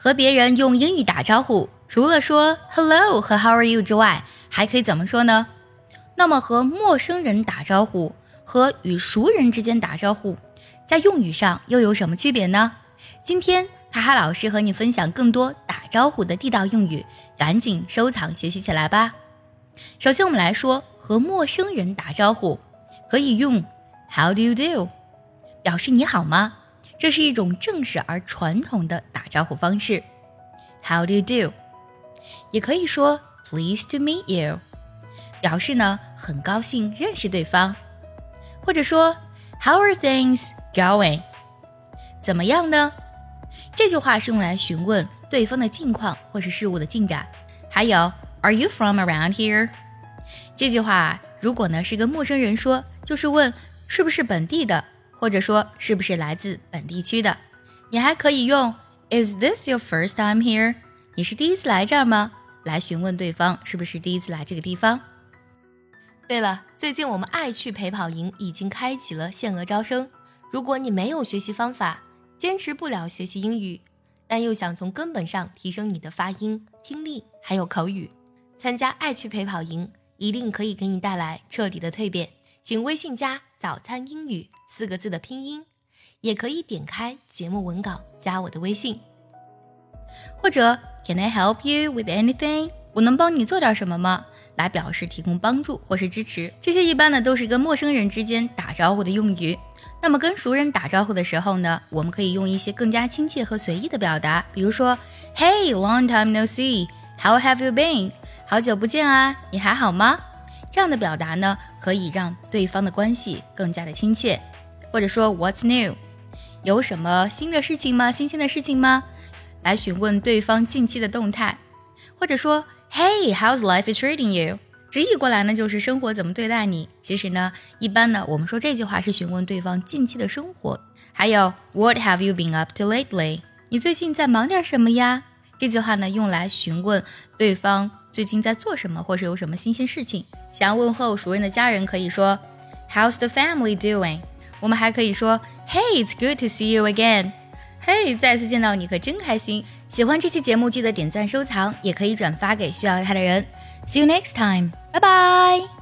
和别人用英语打招呼，除了说 hello 和 how are you 之外，还可以怎么说呢？那么和陌生人打招呼和与熟人之间打招呼，在用语上又有什么区别呢？今天哈哈老师和你分享更多打招呼的地道用语，赶紧收藏学习起来吧。首先我们来说和陌生人打招呼，可以用 how do you do，表示你好吗？这是一种正式而传统的打招呼方式。How do you do？也可以说 Pleased to meet you，表示呢很高兴认识对方，或者说 How are things going？怎么样呢？这句话是用来询问对方的近况或是事物的进展。还有 Are you from around here？这句话如果呢是跟陌生人说，就是问是不是本地的。或者说是不是来自本地区的？你还可以用 Is this your first time here？你是第一次来这儿吗？来询问对方是不是第一次来这个地方。对了，最近我们爱趣陪跑营已经开启了限额招生。如果你没有学习方法，坚持不了学习英语，但又想从根本上提升你的发音、听力还有口语，参加爱趣陪跑营一定可以给你带来彻底的蜕变。请微信加“早餐英语”四个字的拼音，也可以点开节目文稿加我的微信，或者 Can I help you with anything？我能帮你做点什么吗？来表示提供帮助或是支持。这些一般呢都是跟陌生人之间打招呼的用语。那么跟熟人打招呼的时候呢，我们可以用一些更加亲切和随意的表达，比如说 Hey，long time no see，How have you been？好久不见啊，你还好吗？这样的表达呢，可以让对方的关系更加的亲切，或者说 What's new？有什么新的事情吗？新鲜的事情吗？来询问对方近期的动态，或者说 Hey，how's life treating you？直译过来呢，就是生活怎么对待你。其实呢，一般呢，我们说这句话是询问对方近期的生活。还有 What have you been up to lately？你最近在忙点什么呀？这句话呢，用来询问对方最近在做什么，或是有什么新鲜事情。想要问候熟人的家人，可以说 How's the family doing？我们还可以说 Hey, it's good to see you again。Hey，再次见到你可真开心。喜欢这期节目，记得点赞收藏，也可以转发给需要它的人。See you next time，拜拜。